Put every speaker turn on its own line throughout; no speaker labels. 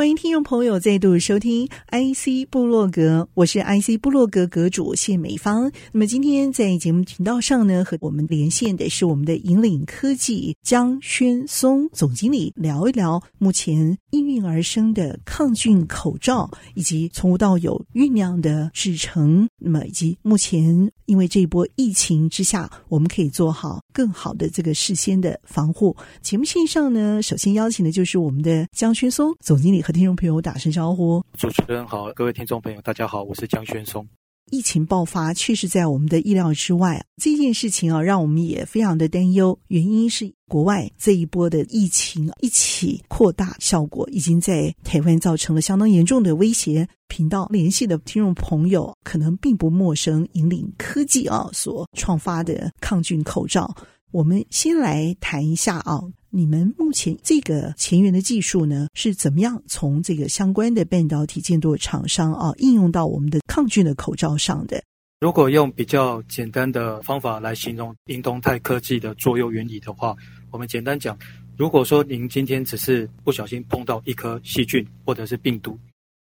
欢迎听众朋友再度收听 IC 部落格，我是 IC 部落格阁主谢美芳。那么今天在节目频道上呢，和我们连线的是我们的引领科技江轩松总经理，聊一聊目前应运而生的抗菌口罩，以及从无到有酝酿的制成。那么以及目前因为这一波疫情之下，我们可以做好更好的这个事先的防护。节目线上呢，首先邀请的就是我们的江轩松总经理。听众朋友，打声招呼。
主持人好，各位听众朋友，大家好，我是江轩松。
疫情爆发确实在我们的意料之外，这件事情啊，让我们也非常的担忧。原因是国外这一波的疫情一起扩大，效果已经在台湾造成了相当严重的威胁。频道联系的听众朋友可能并不陌生，引领科技啊所创发的抗菌口罩。我们先来谈一下啊。你们目前这个前沿的技术呢，是怎么样从这个相关的半导体建筑厂商啊应用到我们的抗菌的口罩上的？
如果用比较简单的方法来形容银东泰科技的作用原理的话，我们简单讲，如果说您今天只是不小心碰到一颗细菌或者是病毒，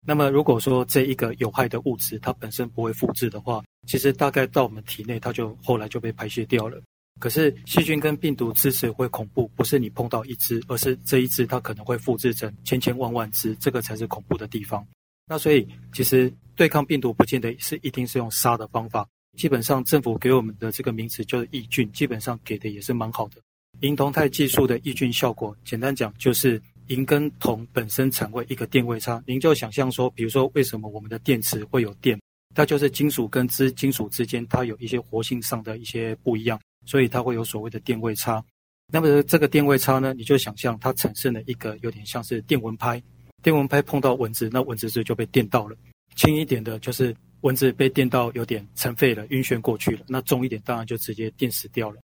那么如果说这一个有害的物质它本身不会复制的话，其实大概到我们体内它就后来就被排泄掉了。可是细菌跟病毒之所以会恐怖，不是你碰到一只，而是这一只它可能会复制成千千万万只，这个才是恐怖的地方。那所以其实对抗病毒不见得是一定是用杀的方法，基本上政府给我们的这个名词就是抑菌，基本上给的也是蛮好的。银铜钛技术的抑菌效果，简单讲就是银跟铜本身产生一个电位差，您就想象说，比如说为什么我们的电池会有电，它就是金属跟之金属之间它有一些活性上的一些不一样。所以它会有所谓的电位差，那么这个电位差呢，你就想象它产生了一个有点像是电蚊拍，电蚊拍碰到蚊子，那蚊子是就被电到了。轻一点的就是蚊子被电到有点尘废了，晕眩过去了。那重一点当然就直接电死掉了。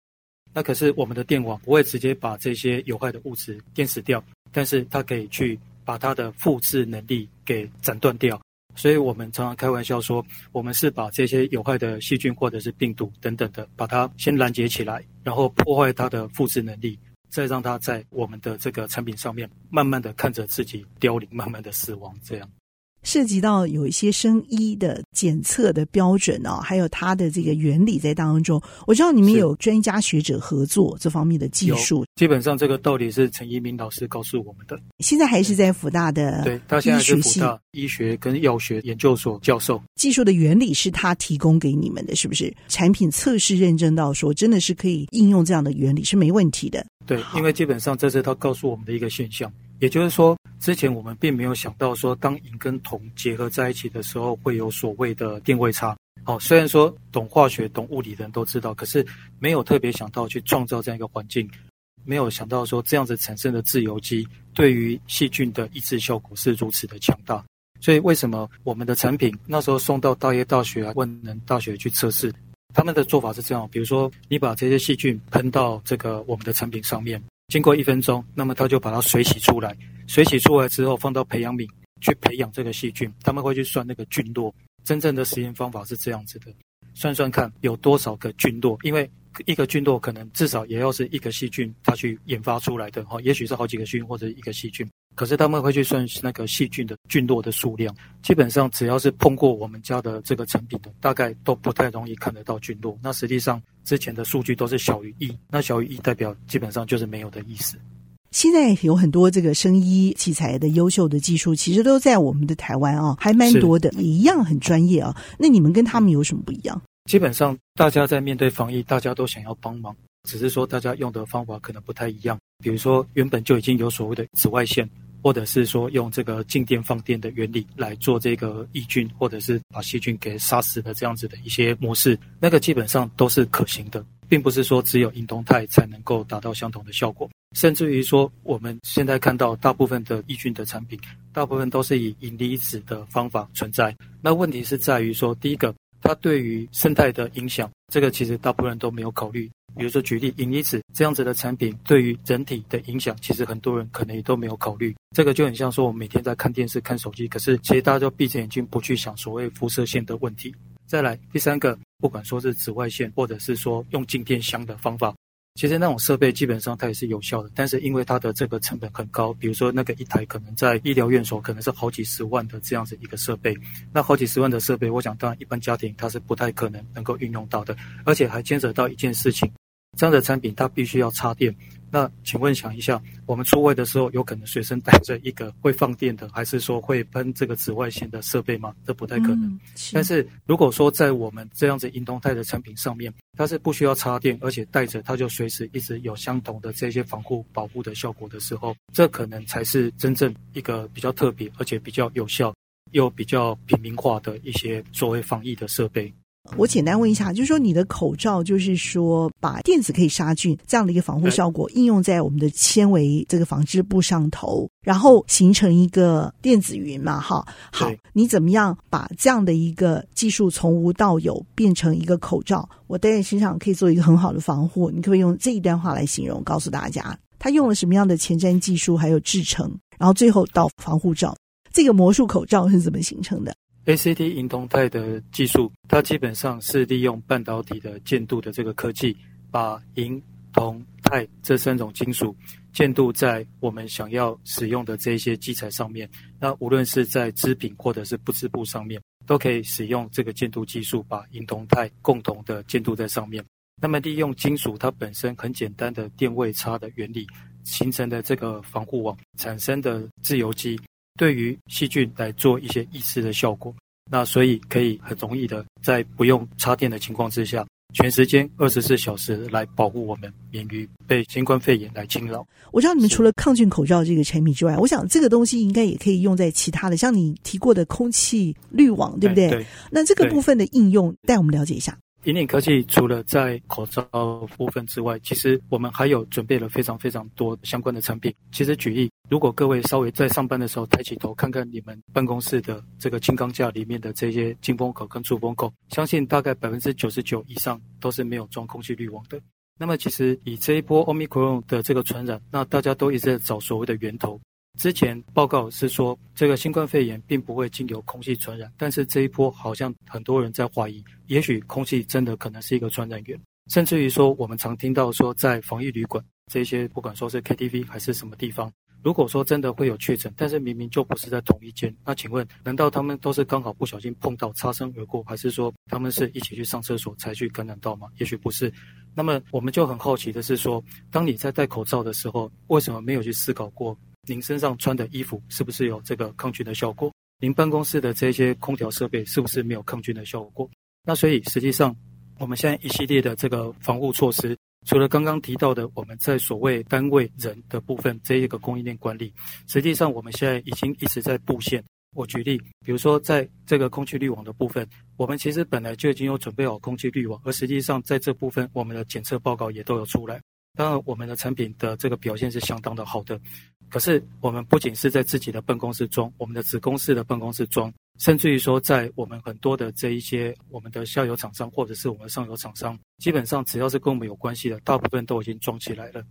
那可是我们的电网不会直接把这些有害的物质电死掉，但是它可以去把它的复制能力给斩断掉。所以我们常常开玩笑说，我们是把这些有害的细菌或者是病毒等等的，把它先拦截起来，然后破坏它的复制能力，再让它在我们的这个产品上面慢慢的看着自己凋零，慢慢的死亡，这样。
涉及到有一些生医的检测的标准哦，还有它的这个原理在当中。我知道你们有专家学者合作这方面的技术。
基本上这个道理是陈一鸣老师告诉我们的。
现在还是在辅大的，
对，他现在是辅大医学跟药学研究所教授。
技术的原理是他提供给你们的，是不是？产品测试认证到说真的是可以应用这样的原理是没问题的。
对，因为基本上这是他告诉我们的一个现象。也就是说，之前我们并没有想到说，当银跟铜结合在一起的时候，会有所谓的电位差。好，虽然说懂化学、懂物理的人都知道，可是没有特别想到去创造这样一个环境，没有想到说这样子产生的自由基对于细菌的抑制效果是如此的强大。所以，为什么我们的产品那时候送到大业大学、万能大学去测试，他们的做法是这样：比如说，你把这些细菌喷到这个我们的产品上面。经过一分钟，那么它就把它水洗出来。水洗出来之后，放到培养皿去培养这个细菌。他们会去算那个菌落。真正的实验方法是这样子的：算算看有多少个菌落，因为一个菌落可能至少也要是一个细菌它去研发出来的哈，也许是好几个菌或者一个细菌。可是他们会去算那个细菌的菌落的数量，基本上只要是碰过我们家的这个产品的，大概都不太容易看得到菌落。那实际上之前的数据都是小于一，那小于一代表基本上就是没有的意思。
现在有很多这个生医器材的优秀的技术，其实都在我们的台湾啊，还蛮多的，也一样很专业啊。那你们跟他们有什么不一样？
基本上大家在面对防疫，大家都想要帮忙，只是说大家用的方法可能不太一样。比如说原本就已经有所谓的紫外线。或者是说用这个静电放电的原理来做这个抑菌，或者是把细菌给杀死的这样子的一些模式，那个基本上都是可行的，并不是说只有银铜钛才能够达到相同的效果。甚至于说，我们现在看到大部分的抑菌的产品，大部分都是以银离子的方法存在。那问题是在于说，第一个，它对于生态的影响，这个其实大部分人都没有考虑。比如说举例，银离子这样子的产品对于整体的影响，其实很多人可能也都没有考虑。这个就很像说，我们每天在看电视、看手机，可是其实大家都闭着眼睛不去想所谓辐射线的问题。再来第三个，不管说是紫外线，或者是说用静电箱的方法。其实那种设备基本上它也是有效的，但是因为它的这个成本很高，比如说那个一台可能在医疗院所可能是好几十万的这样子一个设备，那好几十万的设备，我想当然一般家庭它是不太可能能够运用到的，而且还牵扯到一件事情。这样的产品它必须要插电，那请问想一下，我们出外的时候有可能随身带着一个会放电的，还是说会喷这个紫外线的设备吗？这不太可能。嗯、是。但是如果说在我们这样子银动态的产品上面，它是不需要插电，而且带着它就随时一直有相同的这些防护保护的效果的时候，这可能才是真正一个比较特别，而且比较有效又比较平民化的一些所谓防疫的设备。
我简单问一下，就是说你的口罩，就是说把电子可以杀菌这样的一个防护效果应用在我们的纤维这个纺织布上头，然后形成一个电子云嘛？哈，好，你怎么样把这样的一个技术从无到有变成一个口罩？我戴在身上可以做一个很好的防护。你可不可以用这一段话来形容，告诉大家他用了什么样的前瞻技术，还有制成，然后最后到防护罩，这个魔术口罩是怎么形成的
？ACT 银铜钛的技术，它基本上是利用半导体的建镀的这个科技，把银、铜、钛这三种金属建镀在我们想要使用的这些基材上面。那无论是在织品或者是不织布上面，都可以使用这个建镀技术，把银、铜、钛共同的建镀在上面。那么利用金属它本身很简单的电位差的原理形成的这个防护网产生的自由基。对于细菌来做一些抑制的效果，那所以可以很容易的在不用插电的情况之下，全时间二十四小时来保护我们免于被新冠肺炎来侵扰。
我知道你们除了抗菌口罩这个产品之外，我想这个东西应该也可以用在其他的，像你提过的空气滤网，对不对？对。那这个部分的应用，带我们了解一下。
引领科技除了在口罩部分之外，其实我们还有准备了非常非常多相关的产品。其实举例，如果各位稍微在上班的时候抬起头看看你们办公室的这个金刚架里面的这些进风口跟出风口，相信大概百分之九十九以上都是没有装空气滤网的。那么其实以这一波 Omicron 的这个传染，那大家都一直在找所谓的源头。之前报告是说，这个新冠肺炎并不会经由空气传染，但是这一波好像很多人在怀疑，也许空气真的可能是一个传染源，甚至于说，我们常听到说，在防疫旅馆这些，不管说是 KTV 还是什么地方，如果说真的会有确诊，但是明明就不是在同一间，那请问，难道他们都是刚好不小心碰到，擦身而过，还是说他们是一起去上厕所才去感染到吗？也许不是。那么我们就很好奇的是说，当你在戴口罩的时候，为什么没有去思考过？您身上穿的衣服是不是有这个抗菌的效果？您办公室的这些空调设备是不是没有抗菌的效果？那所以实际上，我们现在一系列的这个防护措施，除了刚刚提到的我们在所谓单位人的部分这一个供应链管理，实际上我们现在已经一直在布线。我举例，比如说在这个空气滤网的部分，我们其实本来就已经有准备好空气滤网，而实际上在这部分我们的检测报告也都有出来。当然，我们的产品的这个表现是相当的好的。可是，我们不仅是在自己的办公室装，我们的子公司的办公室装，甚至于说，在我们很多的这一些我们的下游厂商或者是我们上游厂商，基本上只要是跟我们有关系的，大部分都已经装起来了。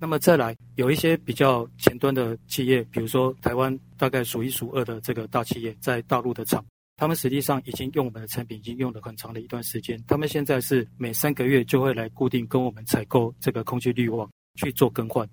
那么再来，有一些比较前端的企业，比如说台湾大概数一数二的这个大企业，在大陆的厂。他们实际上已经用我们的产品，已经用了很长的一段时间。他们现在是每三个月就会来固定跟我们采购这个空气滤网去做更换。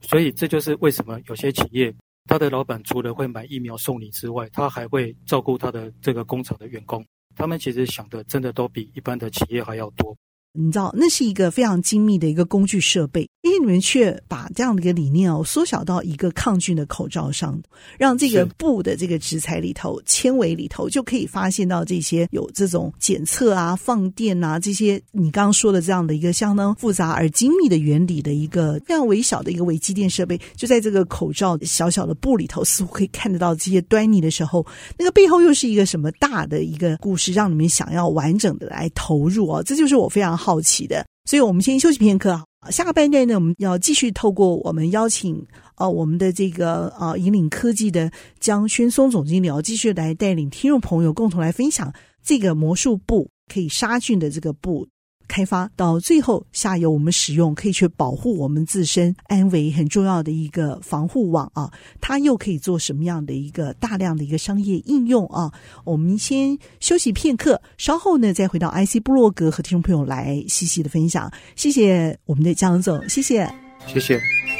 所以这就是为什么有些企业，他的老板除了会买疫苗送你之外，他还会照顾他的这个工厂的员工。他们其实想的真的都比一般的企业还要多。
你知道，那是一个非常精密的一个工具设备。因为你们却把这样的一个理念哦缩小到一个抗菌的口罩上，让这个布的这个质材里头、纤维里头就可以发现到这些有这种检测啊、放电啊这些你刚刚说的这样的一个相当复杂而精密的原理的一个非常微小的一个微机电设备，就在这个口罩小小的布里头，似乎可以看得到这些端倪的时候，那个背后又是一个什么大的一个故事，让你们想要完整的来投入哦？这就是我非常好奇的。所以我们先休息片刻啊。下个半段呢，我们要继续透过我们邀请呃我们的这个呃引领科技的江轩松总经理，要继续来带领听众朋友共同来分享这个魔术布可以杀菌的这个布。开发到最后，下游我们使用可以去保护我们自身安危很重要的一个防护网啊，它又可以做什么样的一个大量的一个商业应用啊？我们先休息片刻，稍后呢再回到 IC 布洛格和听众朋友来细细的分享。谢谢我们的江总，谢谢，
谢谢。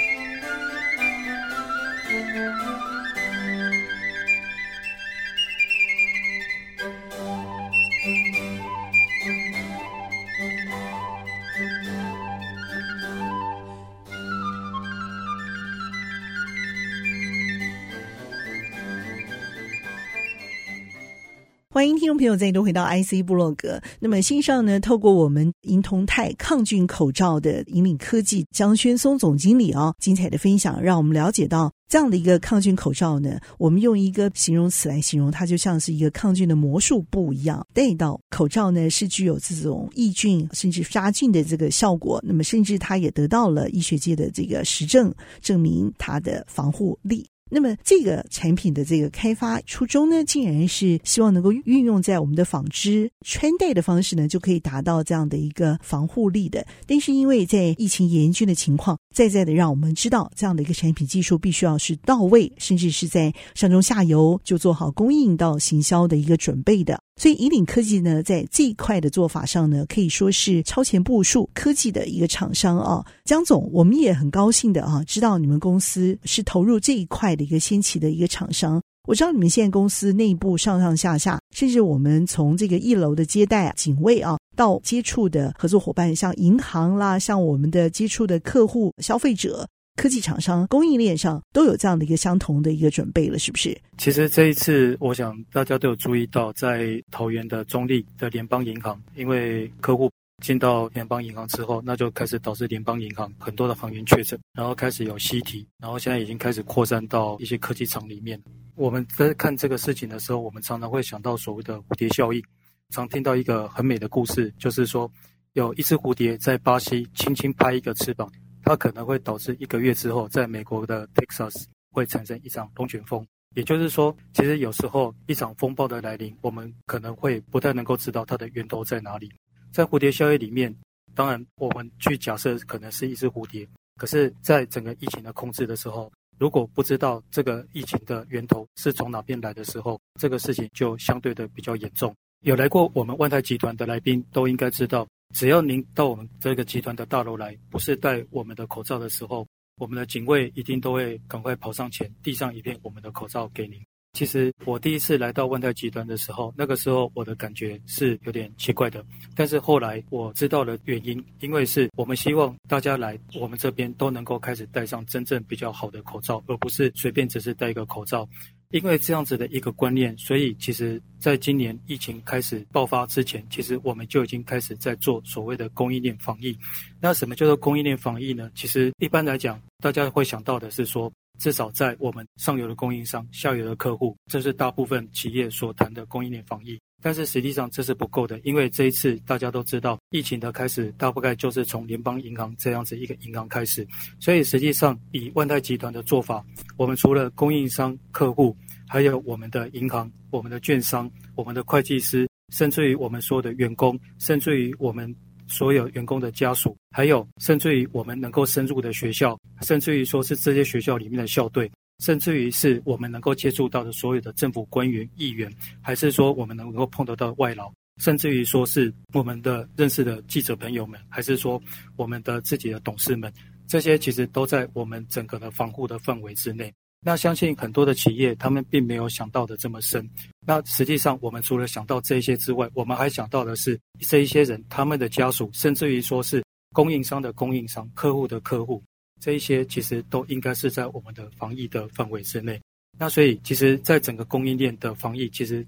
欢迎听众朋友再度回到 IC 部落格。那么新上呢，透过我们银铜泰抗菌口罩的引领科技江轩松总经理哦，精彩的分享，让我们了解到这样的一个抗菌口罩呢，我们用一个形容词来形容，它就像是一个抗菌的魔术布一样，戴到口罩呢是具有这种抑菌甚至杀菌的这个效果。那么甚至它也得到了医学界的这个实证，证明它的防护力。那么这个产品的这个开发初衷呢，竟然是希望能够运用在我们的纺织穿戴的方式呢，就可以达到这样的一个防护力的。但是因为在疫情严峻的情况，再再的让我们知道，这样的一个产品技术必须要是到位，甚至是在上中下游就做好供应到行销的一个准备的。所以，引领科技呢，在这一块的做法上呢，可以说是超前部署科技的一个厂商啊。江总，我们也很高兴的啊，知道你们公司是投入这一块的一个先期的一个厂商。我知道你们现在公司内部上上下下，甚至我们从这个一楼的接待警卫啊，到接触的合作伙伴，像银行啦，像我们的接触的客户、消费者。科技厂商供应链上都有这样的一个相同的一个准备了，是不是？
其实这一次，我想大家都有注意到，在桃园的中立的联邦银行，因为客户进到联邦银行之后，那就开始导致联邦银行很多的行员确诊，然后开始有西提，然后现在已经开始扩散到一些科技厂里面。我们在看这个事情的时候，我们常常会想到所谓的蝴蝶效应，常听到一个很美的故事，就是说有一只蝴蝶在巴西轻轻拍一个翅膀。它可能会导致一个月之后，在美国的 Texas 会产生一场龙卷风。也就是说，其实有时候一场风暴的来临，我们可能会不太能够知道它的源头在哪里。在蝴蝶效应里面，当然我们去假设可能是一只蝴蝶，可是，在整个疫情的控制的时候，如果不知道这个疫情的源头是从哪边来的时候，这个事情就相对的比较严重。有来过我们万泰集团的来宾都应该知道。只要您到我们这个集团的大楼来，不是戴我们的口罩的时候，我们的警卫一定都会赶快跑上前，递上一片我们的口罩给您。其实我第一次来到万泰集团的时候，那个时候我的感觉是有点奇怪的，但是后来我知道了原因，因为是我们希望大家来我们这边都能够开始戴上真正比较好的口罩，而不是随便只是戴一个口罩。因为这样子的一个观念，所以其实在今年疫情开始爆发之前，其实我们就已经开始在做所谓的供应链防疫。那什么叫做供应链防疫呢？其实一般来讲，大家会想到的是说，至少在我们上游的供应商、下游的客户，这是大部分企业所谈的供应链防疫。但是实际上这是不够的，因为这一次大家都知道，疫情的开始大概就是从联邦银行这样子一个银行开始。所以实际上以万泰集团的做法，我们除了供应商、客户，还有我们的银行、我们的券商、我们的会计师，甚至于我们所有的员工，甚至于我们所有员工的家属，还有甚至于我们能够深入的学校，甚至于说是这些学校里面的校队，甚至于是我们能够接触到的所有的政府官员、议员，还是说我们能够碰得到外劳，甚至于说是我们的认识的记者朋友们，还是说我们的自己的董事们，这些其实都在我们整个的防护的范围之内。那相信很多的企业，他们并没有想到的这么深。那实际上，我们除了想到这些之外，我们还想到的是这一些人，他们的家属，甚至于说是供应商的供应商、客户的客户，这一些其实都应该是在我们的防疫的范围之内。那所以，其实，在整个供应链的防疫，其实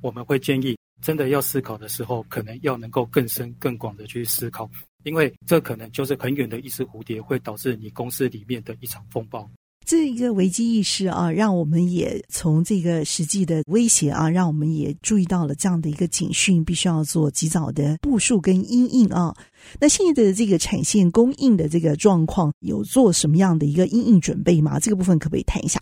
我们会建议，真的要思考的时候，可能要能够更深、更广的去思考，因为这可能就是很远的一只蝴蝶，会导致你公司里面的一场风暴。
这一个危机意识啊，让我们也从这个实际的威胁啊，让我们也注意到了这样的一个警讯，必须要做及早的部署跟因应啊。那现在的这个产线供应的这个状况，有做什么样的一个因应准备吗？这个部分可不可以谈一下？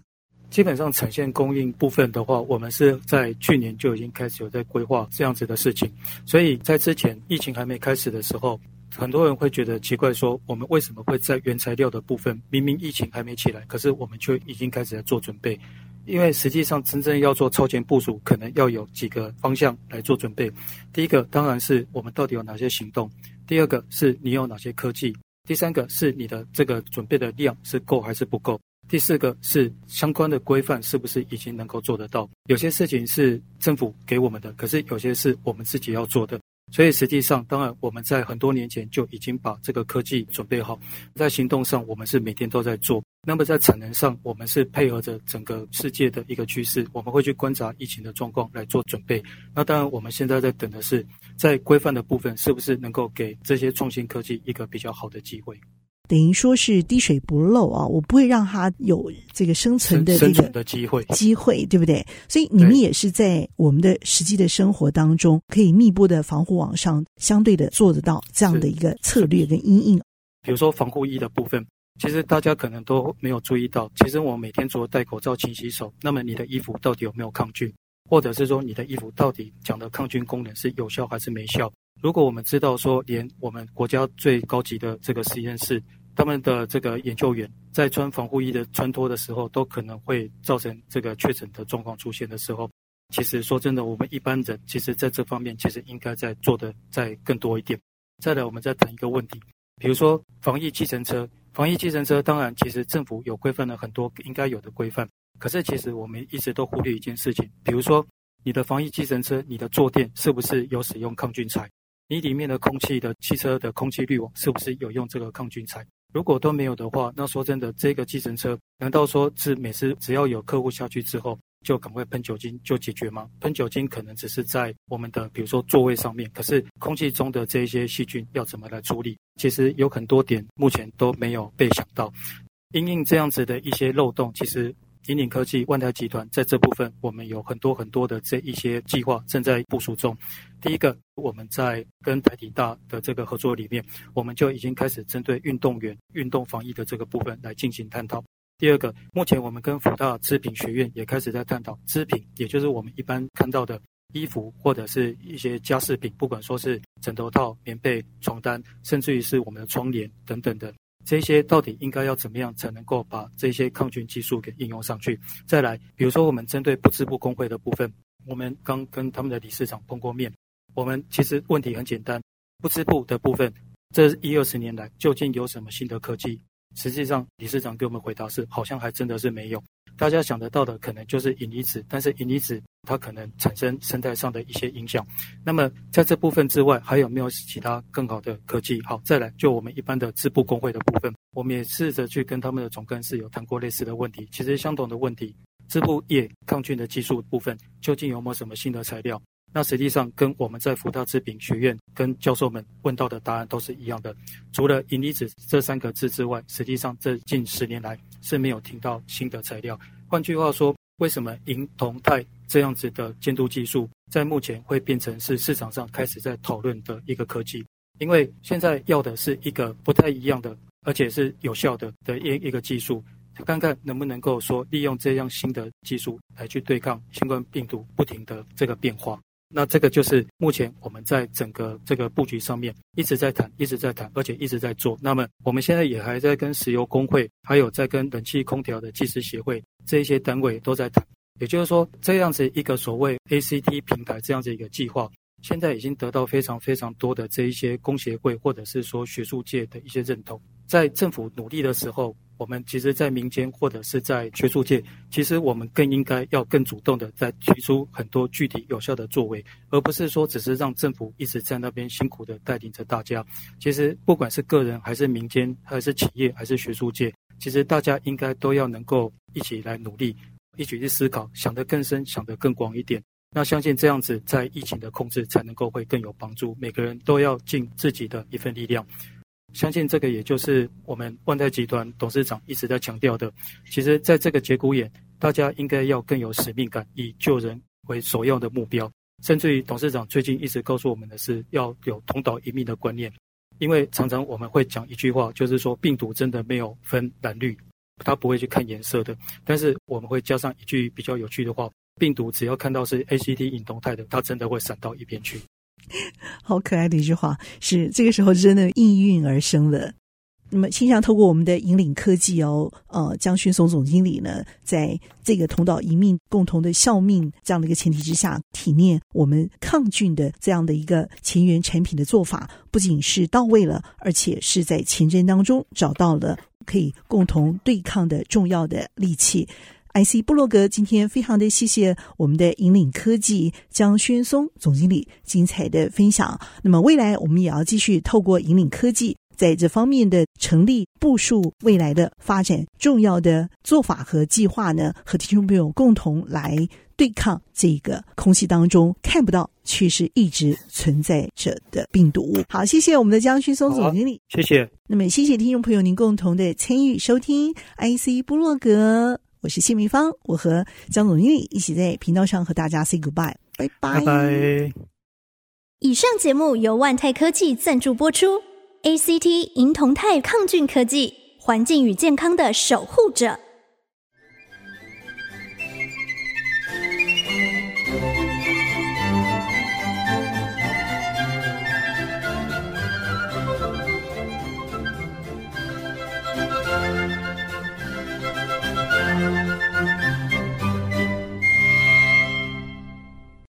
基本上产线供应部分的话，我们是在去年就已经开始有在规划这样子的事情。所以在之前疫情还没开始的时候，很多人会觉得奇怪，说我们为什么会在原材料的部分，明明疫情还没起来，可是我们却已经开始在做准备。因为实际上真正要做超前部署，可能要有几个方向来做准备。第一个当然是我们到底有哪些行动；第二个是你有哪些科技；第三个是你的这个准备的量是够还是不够；第四个是相关的规范是不是已经能够做得到。有些事情是政府给我们的，可是有些是我们自己要做的。所以实际上，当然我们在很多年前就已经把这个科技准备好，在行动上我们是每天都在做。那么在产能上，我们是配合着整个世界的一个趋势，我们会去观察疫情的状况来做准备。那当然我们现在在等的是，在规范的部分是不是能够给这些创新科技一个比较好的机会。
等于说是滴水不漏啊，我不会让它有这个生存的这个
生存的机会，
机会对不对？所以你们也是在我们的实际的生活当中，可以密布的防护网上，相对的做得到这样的一个策略跟阴影。
比如说防护衣的部分，其实大家可能都没有注意到，其实我每天除了戴口罩、勤洗手，那么你的衣服到底有没有抗菌，或者是说你的衣服到底讲的抗菌功能是有效还是没效？如果我们知道说，连我们国家最高级的这个实验室，他们的这个研究员在穿防护衣的穿脱的时候，都可能会造成这个确诊的状况出现的时候，其实说真的，我们一般人其实在这方面其实应该在做的再更多一点。再来，我们再谈一个问题，比如说防疫计程车，防疫计程车当然其实政府有规范了很多应该有的规范，可是其实我们一直都忽略一件事情，比如说你的防疫计程车，你的坐垫是不是有使用抗菌材？你里面的空气的汽车的空气滤网是不是有用这个抗菌材？如果都没有的话，那说真的，这个计程车难道说是每次只要有客户下去之后就赶快喷酒精就解决吗？喷酒精可能只是在我们的比如说座位上面，可是空气中的这些细菌要怎么来处理？其实有很多点目前都没有被想到。因应这样子的一些漏洞，其实。引领科技、万泰集团在这部分，我们有很多很多的这一些计划正在部署中。第一个，我们在跟台体大的这个合作里面，我们就已经开始针对运动员运动防疫的这个部分来进行探讨。第二个，目前我们跟辅大织品学院也开始在探讨织品，也就是我们一般看到的衣服或者是一些家饰品，不管说是枕头套、棉被、床单，甚至于是我们的窗帘等等的。这些到底应该要怎么样才能够把这些抗菌技术给应用上去？再来，比如说我们针对不织布工会的部分，我们刚跟他们的理事长碰过面。我们其实问题很简单，不织布的部分，这一二十年来究竟有什么新的科技？实际上，理事长给我们回答是，好像还真的是没有。大家想得到的可能就是银离子，但是银离子它可能产生生态上的一些影响。那么在这部分之外，还有没有其他更好的科技？好，再来就我们一般的织布工会的部分，我们也试着去跟他们的总干事有谈过类似的问题。其实相同的问题，织布业抗菌的技术部分究竟有没有什么新的材料？那实际上跟我们在福大制品学院跟教授们问到的答案都是一样的，除了银离子这三个字之外，实际上这近十年来是没有听到新的材料。换句话说，为什么银铜钛这样子的监督技术在目前会变成是市场上开始在讨论的一个科技？因为现在要的是一个不太一样的，而且是有效的的一一个技术，看看能不能够说利用这样新的技术来去对抗新冠病毒不停的这个变化。那这个就是目前我们在整个这个布局上面一直在谈，一直在谈，而且一直在做。那么我们现在也还在跟石油工会，还有在跟冷气空调的技师协会这一些单位都在谈。也就是说，这样子一个所谓 ACT 平台这样子一个计划，现在已经得到非常非常多的这一些工协会或者是说学术界的一些认同。在政府努力的时候。我们其实，在民间或者是在学术界，其实我们更应该要更主动的在提出很多具体有效的作为，而不是说只是让政府一直在那边辛苦的带领着大家。其实，不管是个人还是民间，还是企业，还是学术界，其实大家应该都要能够一起来努力，一起去思考，想得更深，想得更广一点。那相信这样子，在疫情的控制才能够会更有帮助。每个人都要尽自己的一份力量。相信这个也就是我们万泰集团董事长一直在强调的。其实，在这个节骨眼，大家应该要更有使命感，以救人为首要的目标。甚至于，董事长最近一直告诉我们的是要有同岛一命的观念。因为常常我们会讲一句话，就是说病毒真的没有分蓝绿，它不会去看颜色的。但是我们会加上一句比较有趣的话：病毒只要看到是 ACT 隐动态的，它真的会闪到一边去。
好可爱的一句话，是这个时候真的应运而生了。那么，气象透过我们的引领科技哦，呃，江轩松总经理呢，在这个同道一命、共同的效命这样的一个前提之下，体验我们抗菌的这样的一个前沿产品的做法，不仅是到位了，而且是在前瞻当中找到了可以共同对抗的重要的利器。IC 布洛格今天非常的谢谢我们的引领科技江轩松总经理精彩的分享。那么未来我们也要继续透过引领科技。在这方面的成立、部署未来的发展，重要的做法和计划呢，和听众朋友共同来对抗这个空气当中看不到却是一直存在着的病毒。好，谢谢我们的江轩松总经理，
谢谢。
那么，谢谢听众朋友您共同的参与收听 IC 布洛格，我是谢明芳，我和江总经理一起在频道上和大家 say goodbye，拜拜。
拜拜。
以上节目由万泰科技赞助播出。ACT 银铜钛抗菌科技，环境与健康的守护者。